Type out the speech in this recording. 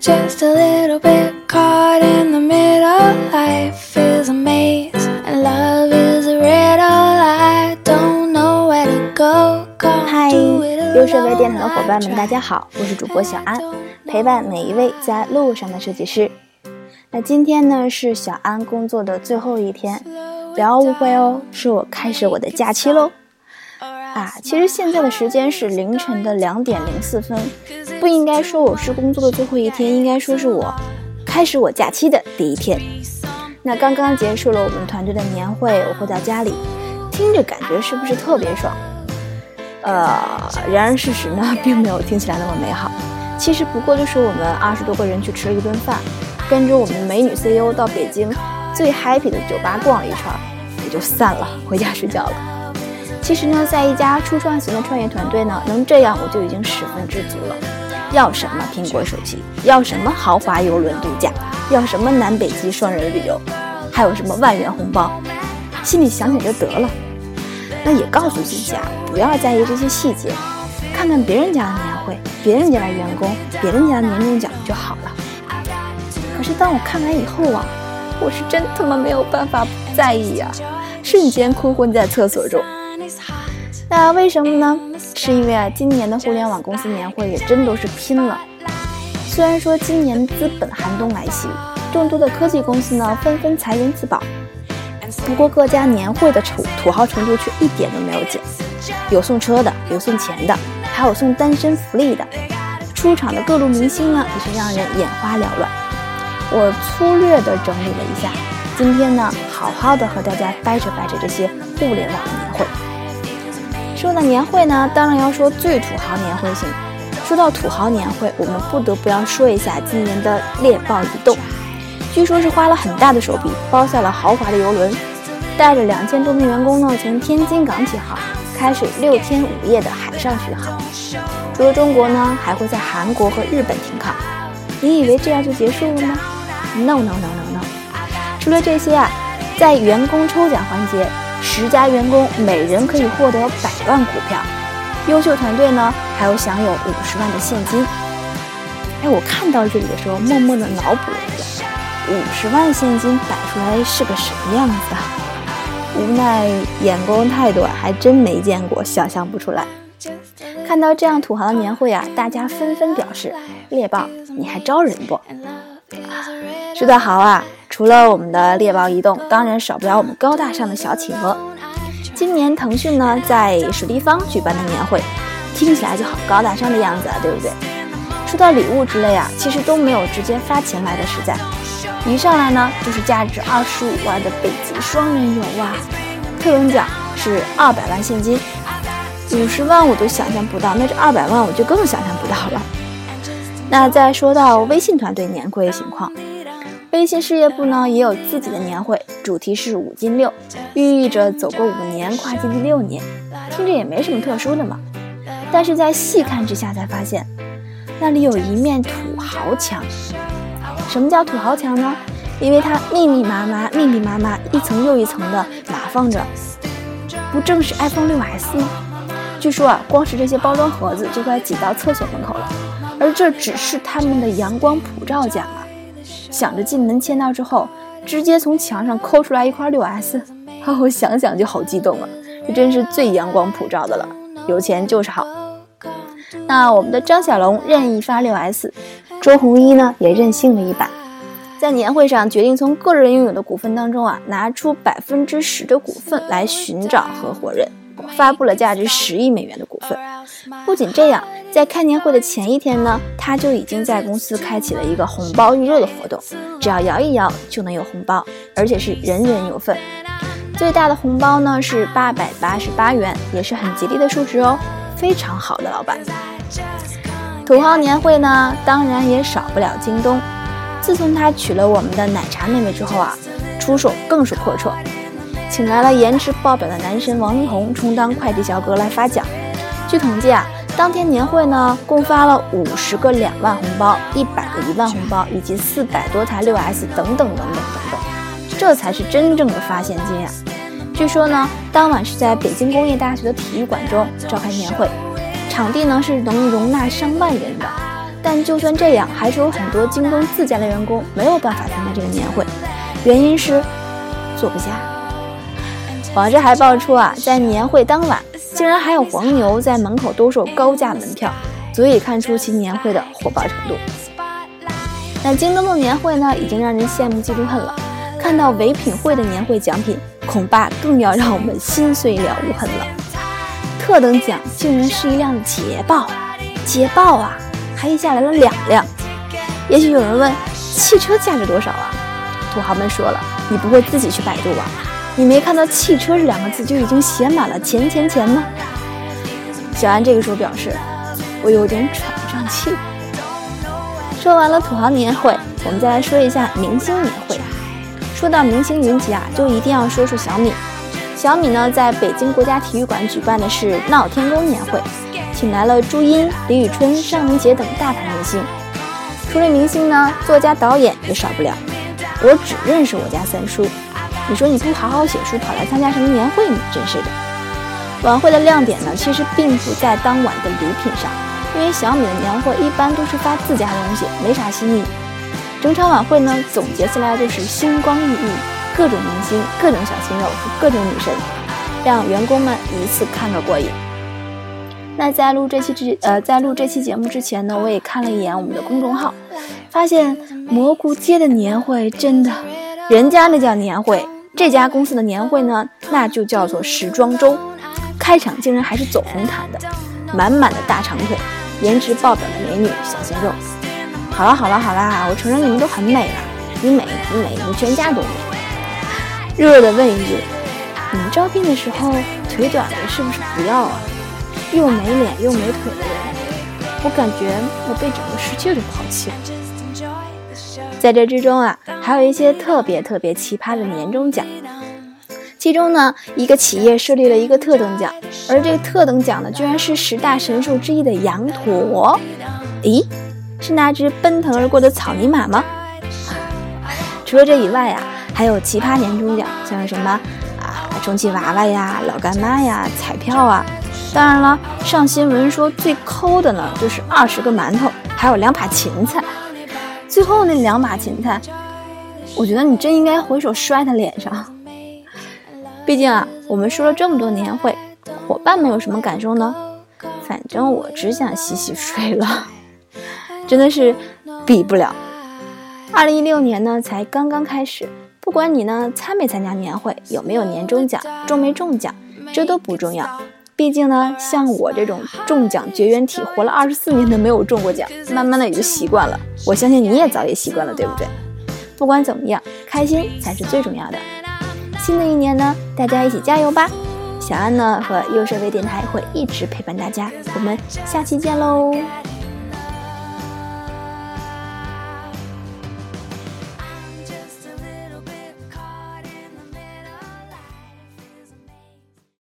just a little bit caught in the middle. Life is a maze, and love is a riddle. I don't know where to go. Can't 嗨，do it 优设微电台的 alone 伙伴们，大家好，我是主播小安，陪伴每一位在路上的设计师。那今天呢是小安工作的最后一天，不要误会哦，是我开始我的假期喽。啊，其实现在的时间是凌晨的两点零四分，不应该说我是工作的最后一天，应该说是我开始我假期的第一天。那刚刚结束了我们团队的年会，我回到家里，听着感觉是不是特别爽？呃，然而事实呢，并没有听起来那么美好。其实不过就是我们二十多个人去吃了一顿饭，跟着我们美女 CEO 到北京最 happy 的酒吧逛了一圈，也就散了，回家睡觉了。其实呢，在一家初创型的创业团队呢，能这样我就已经十分知足了。要什么苹果手机？要什么豪华游轮度假？要什么南北极双人旅游？还有什么万元红包？心里想想就得了。那也告诉自己啊，不要在意这些细节，看看别人家的年会、别人家的员工、别人家的年终奖就好了。可是当我看完以后啊，我是真他妈没有办法不在意呀、瞬间哭昏在厕所中。那为什么呢？是因为啊，今年的互联网公司年会也真都是拼了。虽然说今年资本寒冬来袭，众多的科技公司呢纷纷裁员自保，不过各家年会的土土豪程度却一点都没有减，有送车的，有送钱的，还有送单身福利的。出场的各路明星呢，也是让人眼花缭乱。我粗略的整理了一下，今天呢，好好的和大家掰扯掰扯这些互联网的年会。说到年会呢，当然要说最土豪年会型。说到土豪年会，我们不得不要说一下今年的猎豹移动。据说是花了很大的手笔，包下了豪华的游轮，带着两千多名员工呢，从天津港起航，开始六天五夜的海上巡航。除了中国呢，还会在韩国和日本停靠。你以为这样就结束了吗？No No No No No！除了这些啊，在员工抽奖环节，十家员工每人可以获得百万股票，优秀团队呢还有享有五十万的现金。哎，我看到这里的时候，默默的脑补了一下，五十万现金摆出来是个什么样子啊？无奈眼光太短，还真没见过，想象不出来。看到这样土豪的年会啊，大家纷纷表示：“猎豹，你还招人不？”说到豪啊，除了我们的猎豹移动，当然少不了我们高大上的小企鹅。今年腾讯呢在水立方举办的年会，听起来就好高大上的样子啊，对不对？说到礼物之类啊，其实都没有直接发钱来的实在。一上来呢就是价值二十五万的北极双人游啊，特等奖是二百万现金。五十万我都想象不到，那这二百万我就更想象不到了。那再说到微信团队年会情况，微信事业部呢也有自己的年会，主题是五进六，寓意着走过五年，跨进第六年，听着也没什么特殊的嘛。但是在细看之下才发现，那里有一面土豪墙。什么叫土豪墙呢？因为它密密麻麻、密密麻麻，一层又一层的码放着，不正是 iPhone 六 S 吗？据说啊，光是这些包装盒子就快挤到厕所门口了，而这只是他们的阳光普照奖啊！想着进门签到之后，直接从墙上抠出来一块六 S，啊，我想想就好激动啊！这真是最阳光普照的了，有钱就是好。那我们的张小龙任意发六 S，周鸿祎呢也任性了一把，在年会上决定从个人拥有的股份当中啊，拿出百分之十的股份来寻找合伙人。发布了价值十亿美元的股份。不仅这样，在开年会的前一天呢，他就已经在公司开启了一个红包预热的活动，只要摇一摇就能有红包，而且是人人有份。最大的红包呢是八百八十八元，也是很吉利的数值哦，非常好的老板。土豪年会呢，当然也少不了京东。自从他娶了我们的奶茶妹妹之后啊，出手更是阔绰。请来了颜值爆表的男神王力宏充当快递小哥来发奖。据统计啊，当天年会呢共发了五十个两万红包、一百个一万红包，以及四百多台六 S 等等等等等等，这才是真正的发现金啊！据说呢，当晚是在北京工业大学的体育馆中召开年会，场地呢是能容纳上万人的。但就算这样，还是有很多京东自家的员工没有办法参加这个年会，原因是坐不下。网上还爆出啊，在年会当晚，竟然还有黄牛在门口兜售高价门票，足以看出其年会的火爆程度。那京东的年会呢，已经让人羡慕嫉妒恨了。看到唯品会的年会奖品，恐怕更要让我们心碎了无痕了。特等奖竟然是一辆捷豹，捷豹啊，还下来了两辆。也许有人问，汽车价值多少啊？土豪们说了，你不会自己去百度吧？你没看到“汽车”这两个字就已经写满了钱钱钱吗？小安这个时候表示，我有点喘不上气。说完了土豪年会，我们再来说一下明星年会。说到明星云集啊，就一定要说说小米。小米呢，在北京国家体育馆举办的是闹天宫年会，请来了朱茵、李宇春、尚雯婕等大牌明星。除了明星呢，作家、导演也少不了。我只认识我家三叔。你说你不好好写书，跑来参加什么年会？你真是的。晚会的亮点呢，其实并不在当晚的礼品上，因为小米的年会一般都是发自家东西，没啥新意。整场晚会呢，总结下来就是星光熠熠，各种明星、各种小鲜肉和各种女神，让员工们一次看个过瘾。那在录这期之呃，在录这期节目之前呢，我也看了一眼我们的公众号，发现蘑菇街的年会真的，人家那叫年会，这家公司的年会呢，那就叫做时装周。开场竟然还是走红毯的，满满的大长腿，颜值爆表的美女小鲜肉。好了好了好啦，我承认你们都很美了，你美你美你全家都美。弱弱的问一句，你们招聘的时候腿短的是不是不要啊？又没脸又没腿的人，我感觉我被整个世界都抛弃了。在这之中啊，还有一些特别特别奇葩的年终奖，其中呢，一个企业设立了一个特等奖，而这个特等奖呢，居然是十大神兽之一的羊驼。咦？是那只奔腾而过的草泥马吗？除了这以外呀，还有奇葩年终奖，像什么啊充气娃娃呀、老干妈呀、彩票啊。当然了，上新闻说最抠的呢，就是二十个馒头，还有两把芹菜。最后那两把芹菜，我觉得你真应该回手摔他脸上。毕竟啊，我们说了这么多年会，伙伴们有什么感受呢？反正我只想洗洗睡了。真的是比不了。二零一六年呢，才刚刚开始。不管你呢参没参加年会，有没有年终奖，中没中奖，这都不重要。毕竟呢，像我这种中奖绝缘体，活了二十四年都没有中过奖，慢慢的也就习惯了。我相信你也早已习惯了，对不对？不管怎么样，开心才是最重要的。新的一年呢，大家一起加油吧！小安呢和右设备电台会一直陪伴大家，我们下期见喽。